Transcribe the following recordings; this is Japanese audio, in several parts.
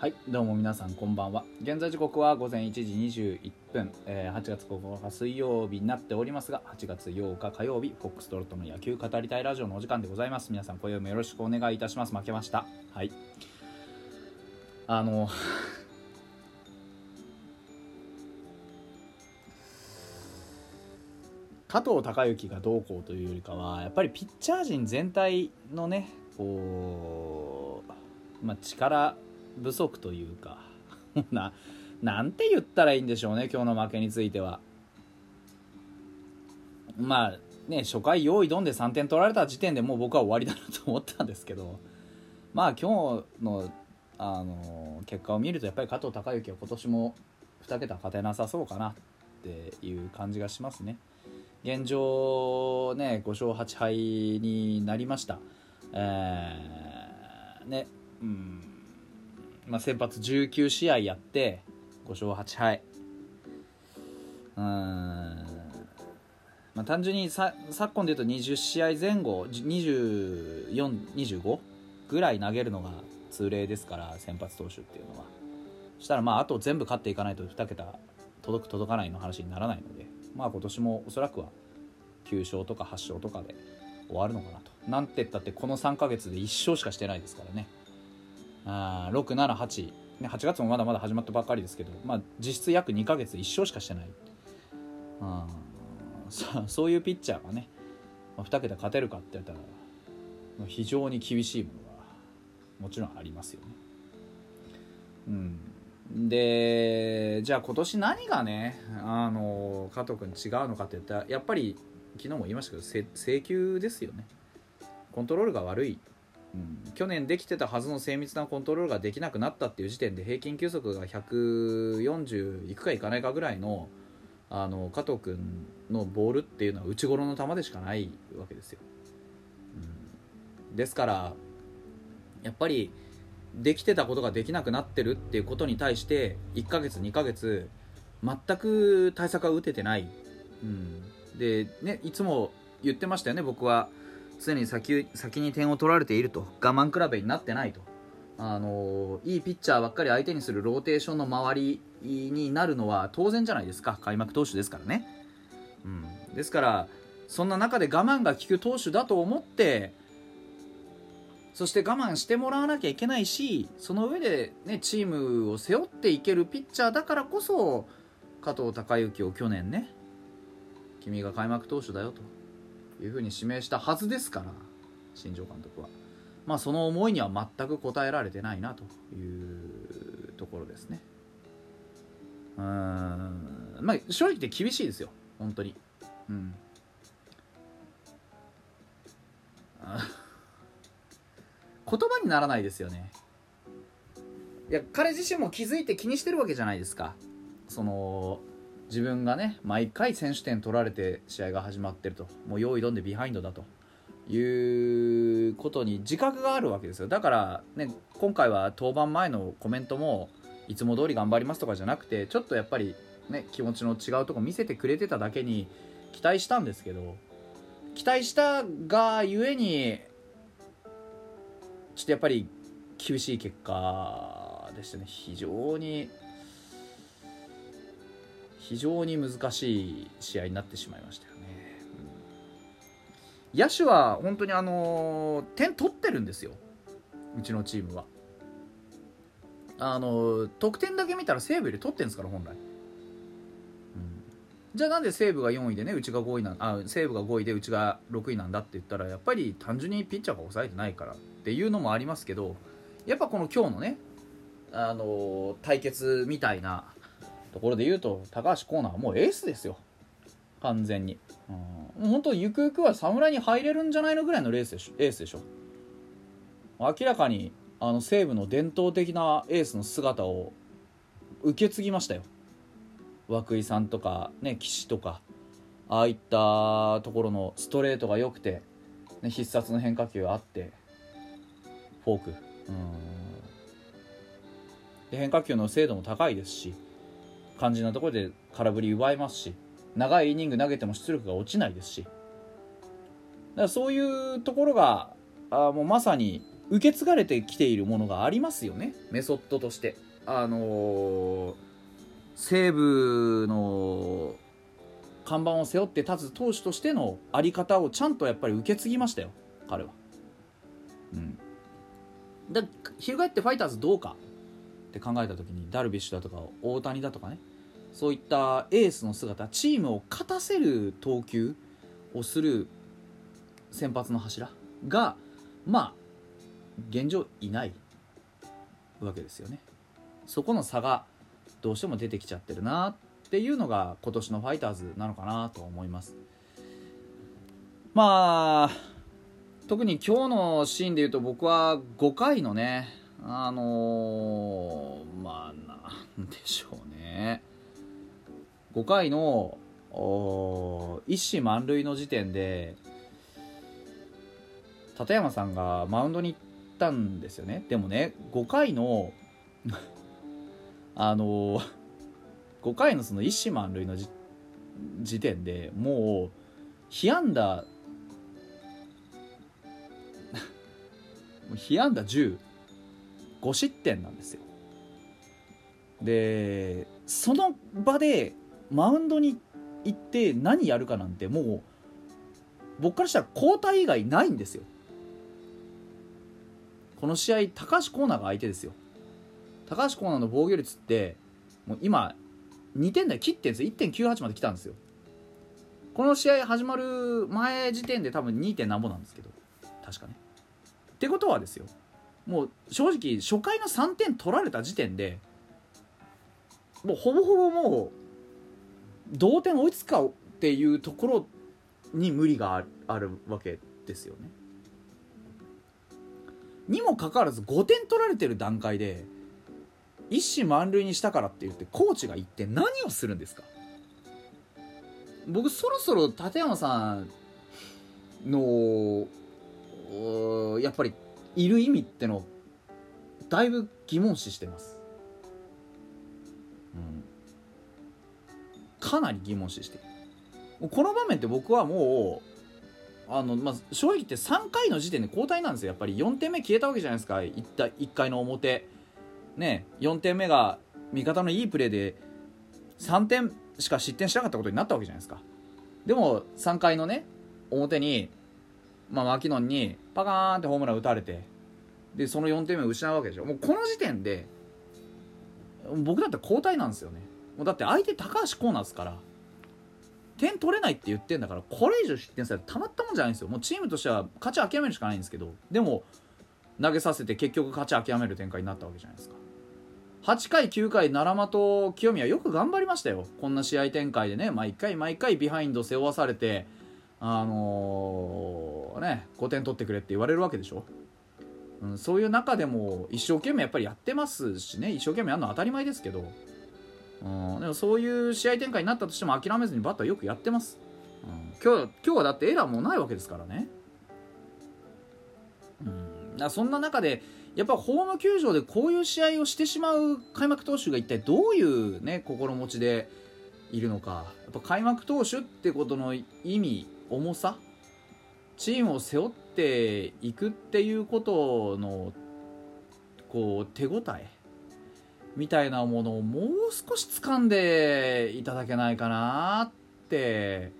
はいどうも皆さんこんばんは。現在時刻は午前1時21分、えー8月9日水曜日になっておりますが8月8日火曜日フォックストロットの野球語りたいラジオのお時間でございます。皆さん今宵もよろしくお願いいたします。負けました。はい。あの加藤孝之がどうこうというよりかはやっぱりピッチャー陣全体のねこう、まあ、力不足というか ななんて言ったらいいんでしょうね今日の負けについては。まあね初回用意どんで3点取られた時点でもう僕は終わりだなと思ったんですけどまあ今日のあの結果を見るとやっぱり加藤孝之は今年も2桁勝てなさそうかなっていう感じがしますね。現状ね5勝8敗になりました。えーねうん。まあ、先発19試合やって5勝8敗。うーん、まあ、単純にさ昨今でいうと20試合前後2425ぐらい投げるのが通例ですから先発投手っていうのは。したらまああと全部勝っていかないと2桁届く届かないの話にならないのでまあ今年もおそらくは9勝とか8勝とかで終わるのかなと。なんて言ったってこの3ヶ月で1勝しかしてないですからね。あ678、ね、8月もまだまだ始まったばっかりですけど、まあ、実質約2ヶ月1勝しかしてない。あそそういうピッチャーがね、まあ、2桁勝てるかって言ったら非常に厳しいものがもちろんありますよね。うん、でじゃあ今年何がねあの加藤君違うのかって言ったらやっぱり昨日も言いましたけどせ制球ですよね。コントロールが悪い、うん、去年できてたはずの精密なコントロールができなくなったっていう時点で平均球速が140いくかいかないかぐらいのあの加藤君のボールっていうのは内頃の球でしかないわけですよ、うん、ですからやっぱりできてたことができなくなってるっていうことに対して1ヶ月2ヶ月全く対策が打ててない、うん、でねいつも言ってましたよね僕は。常に先先に点を取られていると。我慢比べになってないと。あのいいピッチャーばっかり相手にするローテーションの周りになるのは当然じゃないですか。開幕投手ですからね、うん、ですからそんな中で我慢が効く投手だと思ってそして我慢してもらわなきゃいけないしその上で、ね、チームを背負っていけるピッチャーだからこそ加藤孝之を去年ね君が開幕投手だよと。いうふうに指名したはずですから新庄監督は、まあ、その思いには全く応えられてないなというところですね。うん。まあ正直言って厳しいですよ。本当に。うん。言葉にならないですよね。いや彼自身も気づいて気にしてるわけじゃないですか。その自分がね毎回選手権取られて試合が始まってると。もう用意どんでビハインドだということに自覚があるわけですよ。だからね今回は登板前のコメントもいつも通り頑張りますとかじゃなくてちょっとやっぱりね気持ちの違うとこ見せてくれてただけに期待したんですけど期待したがゆえにちょっとやっぱり厳しい結果でしたね。非常に非常に難しい試合になってしまいましたよね、野手は本当にあの点取ってるんですよ。うちのチームは。あの得点だけ見たら西武より取ってるんですから本来、じゃあなんで西武が4位でねうちが5位なんあ西武が5位でうちが6位なんだって言ったらやっぱり単純にピッチャーが抑えてないからっていうのもありますけどやっぱこの今日のねあのー対決みたいなところで言うと高橋光成はもうエースですよ。完全に、うん、もう本当ゆくゆくは侍に入れるんじゃないのぐらいのレースでしょエースでしょ。明らかにあの西武の伝統的なエースの姿を受け継ぎましたよ。涌井さんとかね岸とかああいったところのストレートが良くて、ね、必殺の変化球あってフォーク。うん。で変化球の精度も高いですし肝心なところで空振り奪えますし長いイニング投げても出力が落ちないですし。だからそういうところがあもうまさに受け継がれてきているものがありますよね。メソッドとして。あのー、西武の看板を背負って立つ投手としての在り方をちゃんとやっぱり受け継ぎましたよ彼は。うん。で翻ってファイターズどうかって考えた時にダルビッシュだとか大谷だとかねそういったエースの姿チームを勝たせる投球をする先発の柱がまあ現状いないわけですよね。そこの差がどうしても出てきちゃってるなっていうのが今年のファイターズなのかなと思います。まあ特に今日のシーンでいうと僕は5回のねあのー、まあなんでしょうね。5回の一死満塁の時点で立山さんがマウンドに行ったんですよね。でもね5回の あの5回のその一死満塁の時点で もう被安打被安打10 5失点なんですよ。でその場でマウンドに行って何やるかなんてもう僕からしたら交代以外ないんですよ。この試合高橋コーナーが相手ですよ。高橋コーナーの防御率ってもう今2点台切ってんですよ。1.98まで来たんですよ。この試合始まる前時点で多分 2. 点なんぼなんですけど。確かね。ってことはですよ。もう正直初回の3点取られた時点でもうほぼほぼもう同点追いつくかっていうところに無理があるわけですよね。にもかかわらず5点取られてる段階で一死満塁にしたからって言ってコーチが言って何をするんですか？僕そろそろ立山さんのやっぱりいる意味ってのだいぶ疑問視してます、うん、かなり疑問視してる。この場面って僕はもうあの、まあ、正直言って3回の時点で交代なんですよ。やっぱり4点目消えたわけじゃないですか。1, 1回の表。ね4点目が味方のいいプレーで3点しか失点しなかったことになったわけじゃないですか。でも3回のね表にまあ、マキノンにパカーンってホームラン打たれてでその4点目を失うわけでしょ。もうこの時点で僕だって交代なんですよね。もうだって相手高橋コーナーですから点取れないって言ってんだからこれ以上失点されたまったもんじゃないんですよ。もうチームとしては勝ち諦めるしかないんですけどでも投げさせて結局勝ち諦める展開になったわけじゃないですか。8回9回奈良間と清宮よく頑張りましたよ。こんな試合展開でね毎回毎回ビハインド背負わされてあのー、ね5点取ってくれって言われるわけでしょ、うん、そういう中でも一生懸命やっぱりやってますしね。一生懸命やるのは当たり前ですけど、うん、でもそういう試合展開になったとしても諦めずにバッターよくやってます、うん、今日今日はだってエラーもないわけですからね、うん、だそんな中でやっぱホーム球場でこういう試合をしてしまう開幕投手が一体どういうね心持ちでいるのか。やっぱ開幕投手ってことの意味重さチームを背負っていくっていうことのこう手応えみたいなものをもう少し掴んでいただけないかなって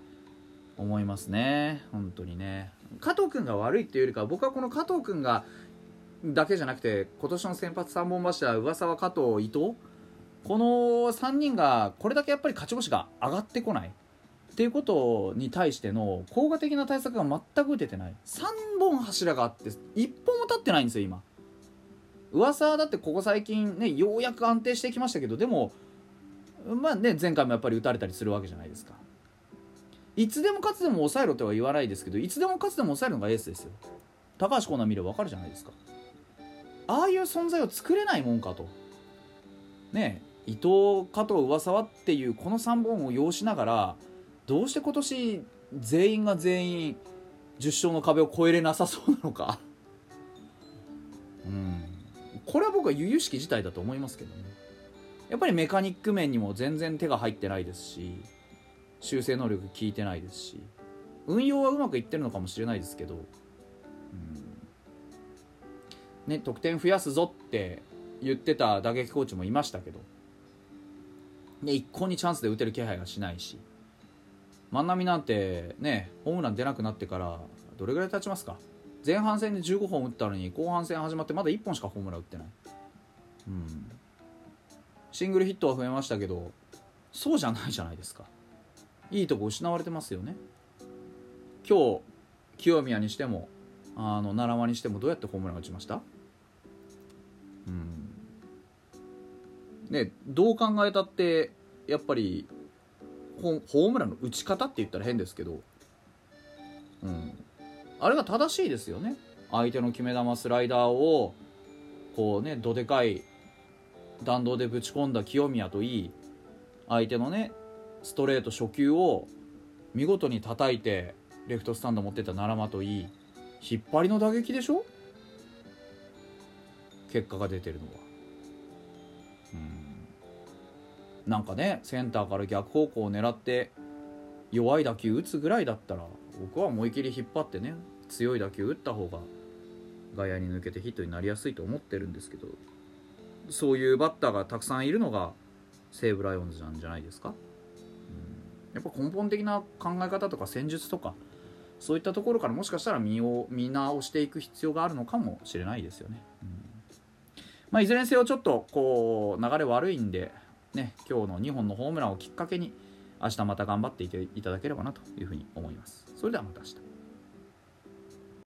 思いますね。本当にね。加藤君が悪いっていうよりか僕はこの加藤君がだけじゃなくて今年の先発3本柱噂は加藤伊藤この3人がこれだけやっぱり勝ち星が上がってこない。っていうことに対しての効果的な対策が全く打ててない。3本柱があって1本も立ってないんですよ今。噂はだってここ最近ねようやく安定してきましたけどでもまあね前回もやっぱり打たれたりするわけじゃないですか。いつでも勝つでも抑えろとは言わないですけどいつでも勝つでも抑えるのがエースですよ。高橋コーナー見れば分かるじゃないですか。ああいう存在を作れないもんかと。ね伊藤加藤上沢っていうこの3本を要しながらどうして今年全員が全員10勝の壁を越えれなさそうなのか。うん。これは僕は由々しき事態だと思いますけどね。やっぱりメカニック面にも全然手が入ってないですし修正能力効いてないですし運用はうまくいってるのかもしれないですけど、うん、ね、得点増やすぞって言ってた打撃コーチもいましたけど、ね、一向にチャンスで打てる気配がしないし。万波なんてねホームラン出なくなってからどれぐらい経ちますか？前半戦で15本打ったのに後半戦始まってまだ1本しかホームラン打ってない、うん、シングルヒットは増えましたけどそうじゃないじゃないですか。いいとこ失われてますよね。今日清宮にしてもあの奈良間にしてもどうやってホームラン打ちました？うん。ねどう考えたってやっぱりホームランの打ち方って言ったら変ですけど、うん、あれが正しいですよね。相手の決め球スライダーをこうねどでかい弾道でぶち込んだ清宮といい相手のねストレート初球を見事に叩いてレフトスタンド持ってた奈良間といい引っ張りの打撃でしょ？結果が出てるのは。なんかねセンターから逆方向を狙って弱い打球打つぐらいだったら僕は思い切り引っ張ってね強い打球打った方が外野に抜けてヒットになりやすいと思ってるんですけどそういうバッターがたくさんいるのが西武ライオンズなんじゃないですか、うん、やっぱ根本的な考え方とか戦術とかそういったところからもしかしたら見を見直していく必要があるのかもしれないですよね、うん。まあ、いずれにせよちょっとこう流れ悪いんで、ね、今日の2本のホームランをきっかけに明日また頑張っていていただければなというふうに思います。それではまた明日。